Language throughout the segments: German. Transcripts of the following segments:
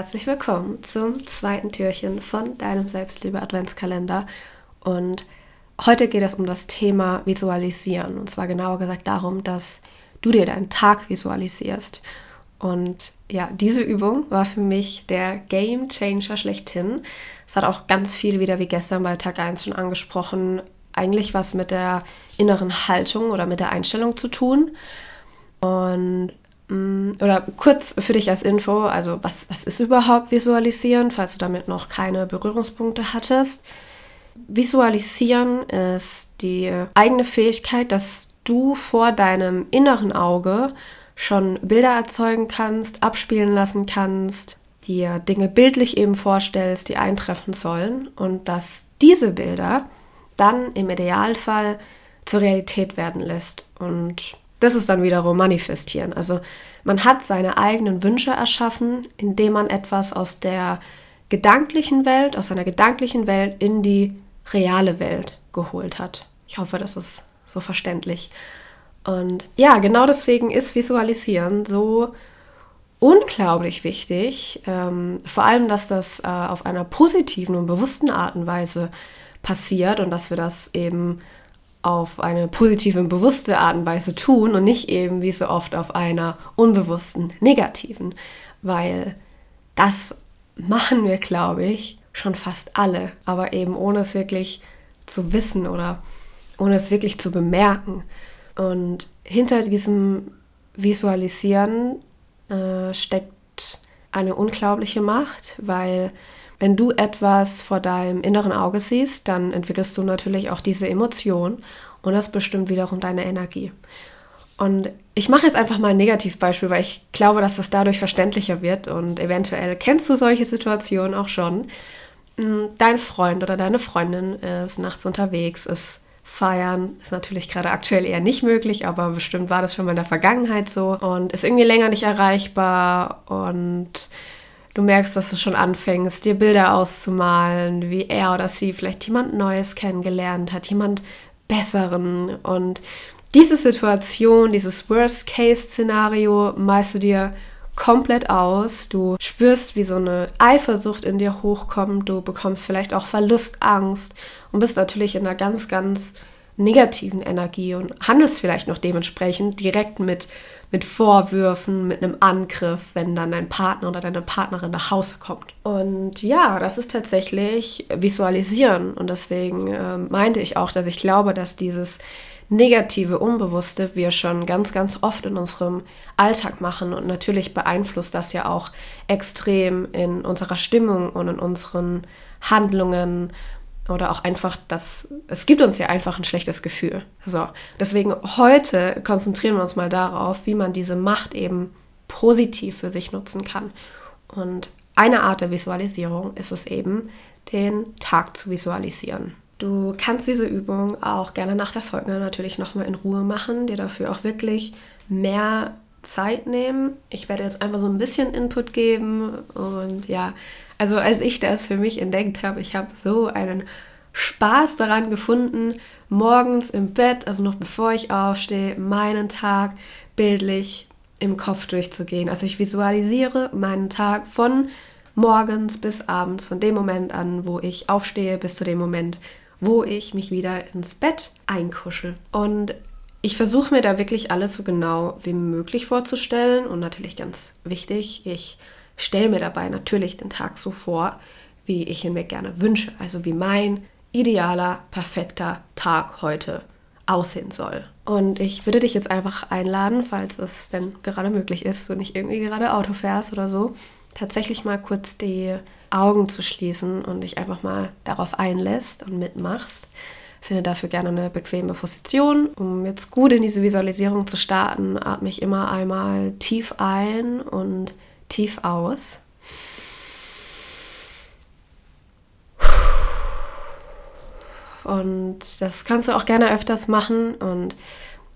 Herzlich willkommen zum zweiten Türchen von deinem Selbstliebe Adventskalender. Und heute geht es um das Thema Visualisieren. Und zwar genauer gesagt darum, dass du dir deinen Tag visualisierst. Und ja, diese Übung war für mich der Game Changer schlechthin. Es hat auch ganz viel wieder wie gestern bei Tag 1 schon angesprochen, eigentlich was mit der inneren Haltung oder mit der Einstellung zu tun. Und oder kurz für dich als Info, also was, was ist überhaupt Visualisieren, falls du damit noch keine Berührungspunkte hattest. Visualisieren ist die eigene Fähigkeit, dass du vor deinem inneren Auge schon Bilder erzeugen kannst, abspielen lassen kannst, dir Dinge bildlich eben vorstellst, die eintreffen sollen und dass diese Bilder dann im Idealfall zur Realität werden lässt. Und das ist dann wiederum manifestieren. Also man hat seine eigenen Wünsche erschaffen, indem man etwas aus der gedanklichen Welt, aus einer gedanklichen Welt in die reale Welt geholt hat. Ich hoffe, das ist so verständlich. Und ja, genau deswegen ist Visualisieren so unglaublich wichtig. Ähm, vor allem, dass das äh, auf einer positiven und bewussten Art und Weise passiert und dass wir das eben auf eine positive und bewusste Art und Weise tun und nicht eben wie so oft auf einer unbewussten, negativen. Weil das machen wir, glaube ich, schon fast alle, aber eben ohne es wirklich zu wissen oder ohne es wirklich zu bemerken. Und hinter diesem Visualisieren äh, steckt eine unglaubliche Macht, weil wenn du etwas vor deinem inneren Auge siehst, dann entwickelst du natürlich auch diese Emotion und das bestimmt wiederum deine Energie. Und ich mache jetzt einfach mal ein Negativbeispiel, weil ich glaube, dass das dadurch verständlicher wird und eventuell kennst du solche Situationen auch schon. Hm, dein Freund oder deine Freundin ist nachts unterwegs, ist feiern. Ist natürlich gerade aktuell eher nicht möglich, aber bestimmt war das schon mal in der Vergangenheit so und ist irgendwie länger nicht erreichbar und Du merkst, dass du schon anfängst, dir Bilder auszumalen, wie er oder sie vielleicht jemand Neues kennengelernt hat, jemand Besseren. Und diese Situation, dieses Worst-Case-Szenario malst du dir komplett aus. Du spürst, wie so eine Eifersucht in dir hochkommt. Du bekommst vielleicht auch Verlustangst und bist natürlich in einer ganz, ganz negativen Energie und handelst vielleicht noch dementsprechend direkt mit mit Vorwürfen, mit einem Angriff, wenn dann dein Partner oder deine Partnerin nach Hause kommt. Und ja, das ist tatsächlich Visualisieren. Und deswegen äh, meinte ich auch, dass ich glaube, dass dieses negative, unbewusste wir schon ganz, ganz oft in unserem Alltag machen. Und natürlich beeinflusst das ja auch extrem in unserer Stimmung und in unseren Handlungen oder auch einfach das, es gibt uns ja einfach ein schlechtes Gefühl. So, deswegen heute konzentrieren wir uns mal darauf, wie man diese Macht eben positiv für sich nutzen kann. Und eine Art der Visualisierung ist es eben, den Tag zu visualisieren. Du kannst diese Übung auch gerne nach der Folge natürlich nochmal in Ruhe machen, dir dafür auch wirklich mehr Zeit nehmen. Ich werde jetzt einfach so ein bisschen Input geben und ja, also als ich das für mich entdeckt habe, ich habe so einen Spaß daran gefunden, morgens im Bett, also noch bevor ich aufstehe, meinen Tag bildlich im Kopf durchzugehen. Also ich visualisiere meinen Tag von morgens bis abends, von dem Moment an, wo ich aufstehe, bis zu dem Moment, wo ich mich wieder ins Bett einkuschel. Und ich versuche mir da wirklich alles so genau wie möglich vorzustellen und natürlich ganz wichtig, ich stelle mir dabei natürlich den Tag so vor, wie ich ihn mir gerne wünsche, also wie mein idealer, perfekter Tag heute aussehen soll. Und ich würde dich jetzt einfach einladen, falls es denn gerade möglich ist und nicht irgendwie gerade Auto fährst oder so, tatsächlich mal kurz die Augen zu schließen und dich einfach mal darauf einlässt und mitmachst. Finde dafür gerne eine bequeme Position. Um jetzt gut in diese Visualisierung zu starten, atme ich immer einmal tief ein und tief aus. Und das kannst du auch gerne öfters machen. Und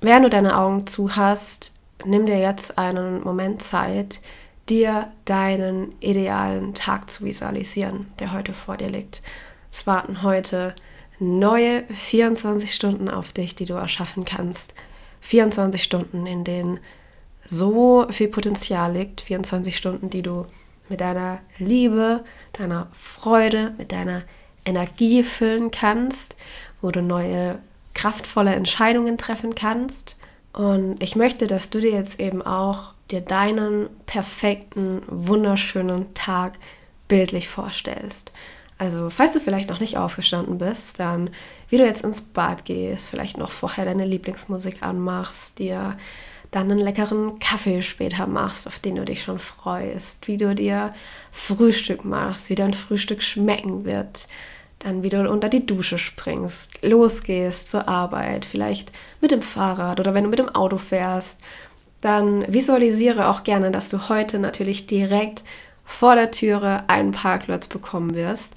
während du deine Augen zu hast, nimm dir jetzt einen Moment Zeit, dir deinen idealen Tag zu visualisieren, der heute vor dir liegt. Es warten heute neue 24 Stunden auf dich, die du erschaffen kannst. 24 Stunden, in denen so viel Potenzial liegt, 24 Stunden, die du mit deiner Liebe, deiner Freude, mit deiner Energie füllen kannst, wo du neue kraftvolle Entscheidungen treffen kannst. Und ich möchte, dass du dir jetzt eben auch dir deinen perfekten, wunderschönen Tag bildlich vorstellst. Also, falls du vielleicht noch nicht aufgestanden bist, dann wie du jetzt ins Bad gehst, vielleicht noch vorher deine Lieblingsmusik anmachst, dir dann einen leckeren Kaffee später machst, auf den du dich schon freust, wie du dir Frühstück machst, wie dein Frühstück schmecken wird, dann wie du unter die Dusche springst, losgehst zur Arbeit, vielleicht mit dem Fahrrad oder wenn du mit dem Auto fährst, dann visualisiere auch gerne, dass du heute natürlich direkt vor der Türe einen Parkplatz bekommen wirst.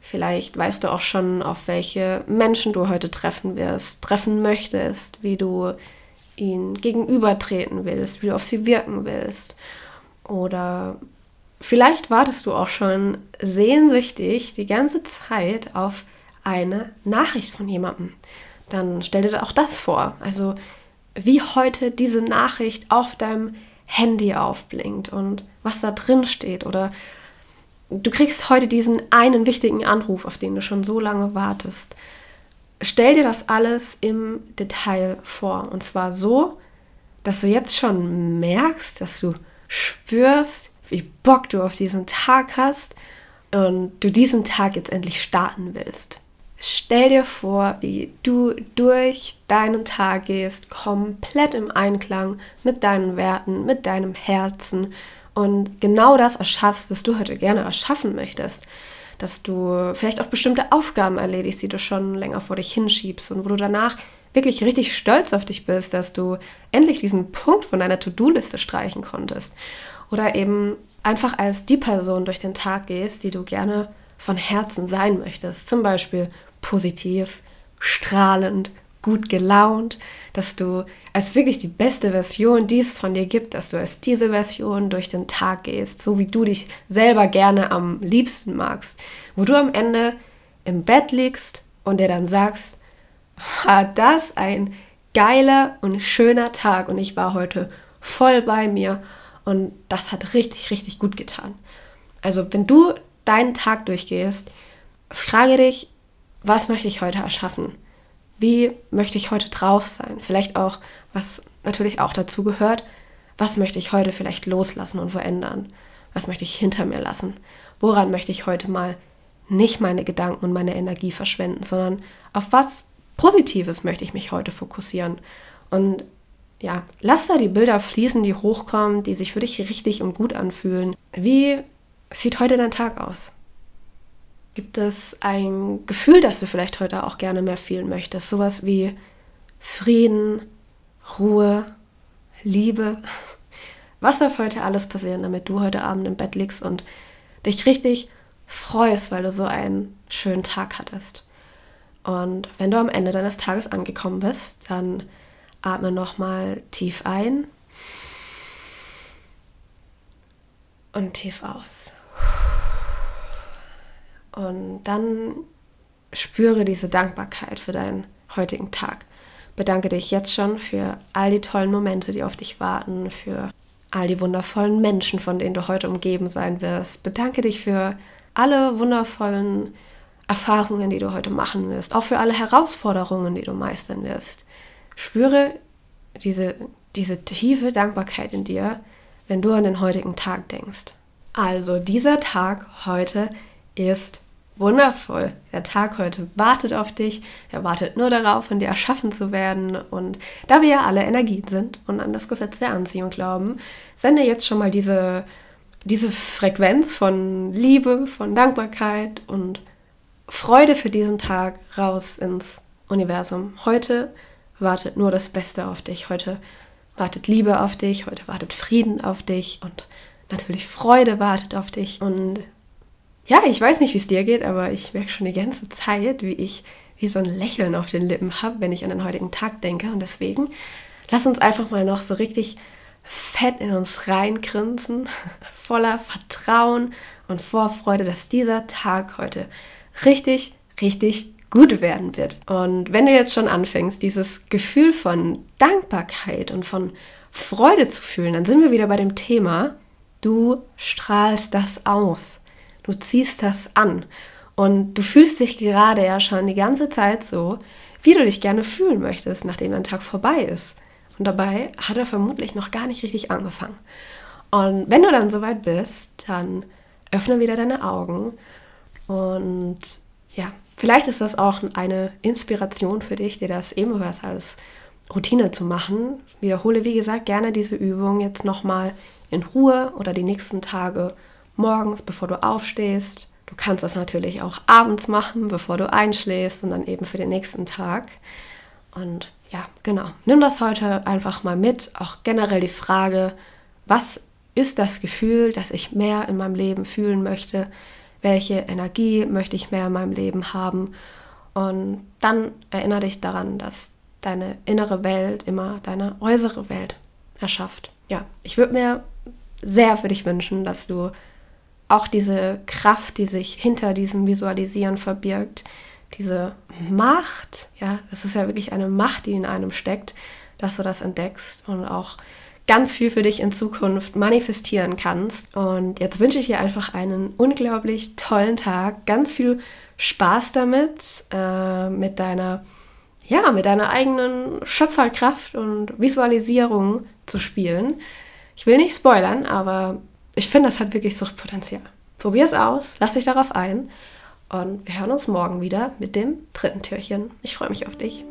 Vielleicht weißt du auch schon, auf welche Menschen du heute treffen wirst, treffen möchtest, wie du ihnen gegenübertreten willst, wie du auf sie wirken willst. Oder vielleicht wartest du auch schon sehnsüchtig die ganze Zeit auf eine Nachricht von jemandem. Dann stell dir auch das vor. Also wie heute diese Nachricht auf deinem Handy aufblinkt und was da drin steht. Oder du kriegst heute diesen einen wichtigen Anruf, auf den du schon so lange wartest stell dir das alles im Detail vor. Und zwar so, dass du jetzt schon merkst, dass du spürst, wie Bock du auf diesen Tag hast und du diesen Tag jetzt endlich starten willst. Stell dir vor, wie du durch deinen Tag gehst, komplett im Einklang mit deinen Werten, mit deinem Herzen und genau das erschaffst, was du heute gerne erschaffen möchtest dass du vielleicht auch bestimmte Aufgaben erledigst, die du schon länger vor dich hinschiebst und wo du danach wirklich richtig stolz auf dich bist, dass du endlich diesen Punkt von deiner To-Do-Liste streichen konntest. Oder eben einfach als die Person durch den Tag gehst, die du gerne von Herzen sein möchtest. Zum Beispiel positiv, strahlend, gut gelaunt, dass du als wirklich die beste Version, die es von dir gibt, dass du als diese Version durch den Tag gehst, so wie du dich selber gerne am liebsten magst, wo du am Ende im Bett liegst und dir dann sagst, war das ein geiler und schöner Tag und ich war heute voll bei mir und das hat richtig, richtig gut getan. Also wenn du deinen Tag durchgehst, frage dich, was möchte ich heute erschaffen? wie möchte ich heute drauf sein? Vielleicht auch, was natürlich auch dazu gehört, was möchte ich heute vielleicht loslassen und verändern? Was möchte ich hinter mir lassen? Woran möchte ich heute mal nicht meine Gedanken und meine Energie verschwenden, sondern auf was Positives möchte ich mich heute fokussieren? Und ja, lass da die Bilder fließen, die hochkommen, die sich für dich richtig und gut anfühlen. Wie sieht heute dein Tag aus? Gibt es ein Gefühl, das du vielleicht heute auch gerne mehr fühlen möchtest? Sowas wie Frieden, Ruhe, Liebe. Was darf heute alles passieren, damit du heute Abend im Bett liegst und dich richtig freust, weil du so einen schönen Tag hattest? Und wenn du am Ende deines Tages angekommen bist, dann atme nochmal tief ein und tief aus. Und dann spüre diese Dankbarkeit für deinen heutigen Tag. Bedanke dich jetzt schon für all die tollen Momente, die auf dich warten, für all die wundervollen Menschen, von denen du heute umgeben sein wirst. Bedanke dich für alle wundervollen Erfahrungen, die du heute machen wirst, auch für alle Herausforderungen, die du meistern wirst. Spüre diese, diese tiefe Dankbarkeit in dir, wenn du an den heutigen Tag denkst. Also dieser Tag heute ist wundervoll. Der Tag heute wartet auf dich. Er wartet nur darauf, von dir erschaffen zu werden. Und da wir ja alle Energien sind und an das Gesetz der Anziehung glauben, sende jetzt schon mal diese, diese Frequenz von Liebe, von Dankbarkeit und Freude für diesen Tag raus ins Universum. Heute wartet nur das Beste auf dich. Heute wartet Liebe auf dich. Heute wartet Frieden auf dich. Und natürlich Freude wartet auf dich. Und ja, ich weiß nicht, wie es dir geht, aber ich merke schon die ganze Zeit, wie ich wie so ein Lächeln auf den Lippen habe, wenn ich an den heutigen Tag denke. Und deswegen lass uns einfach mal noch so richtig fett in uns reingrinsen, voller Vertrauen und Vorfreude, dass dieser Tag heute richtig, richtig gut werden wird. Und wenn du jetzt schon anfängst, dieses Gefühl von Dankbarkeit und von Freude zu fühlen, dann sind wir wieder bei dem Thema, Du strahlst das aus. Du ziehst das an. Und du fühlst dich gerade ja schon die ganze Zeit so, wie du dich gerne fühlen möchtest, nachdem dein Tag vorbei ist. Und dabei hat er vermutlich noch gar nicht richtig angefangen. Und wenn du dann soweit bist, dann öffne wieder deine Augen und ja, vielleicht ist das auch eine Inspiration für dich, dir das ebenfalls als Routine zu machen. Wiederhole, wie gesagt, gerne diese Übung jetzt nochmal in Ruhe oder die nächsten Tage morgens, bevor du aufstehst. Du kannst das natürlich auch abends machen, bevor du einschläfst und dann eben für den nächsten Tag. Und ja, genau. Nimm das heute einfach mal mit. Auch generell die Frage, was ist das Gefühl, dass ich mehr in meinem Leben fühlen möchte? Welche Energie möchte ich mehr in meinem Leben haben? Und dann erinnere dich daran, dass deine innere Welt immer deine äußere Welt erschafft. Ja, ich würde mir sehr für dich wünschen, dass du auch diese Kraft, die sich hinter diesem Visualisieren verbirgt, diese Macht, ja, das ist ja wirklich eine Macht, die in einem steckt, dass du das entdeckst und auch ganz viel für dich in Zukunft manifestieren kannst. Und jetzt wünsche ich dir einfach einen unglaublich tollen Tag, ganz viel Spaß damit, äh, mit deiner, ja, mit deiner eigenen Schöpferkraft und Visualisierung zu spielen. Ich will nicht spoilern, aber ich finde, das hat wirklich Suchtpotenzial. Probier es aus, lass dich darauf ein und wir hören uns morgen wieder mit dem dritten Türchen. Ich freue mich auf dich.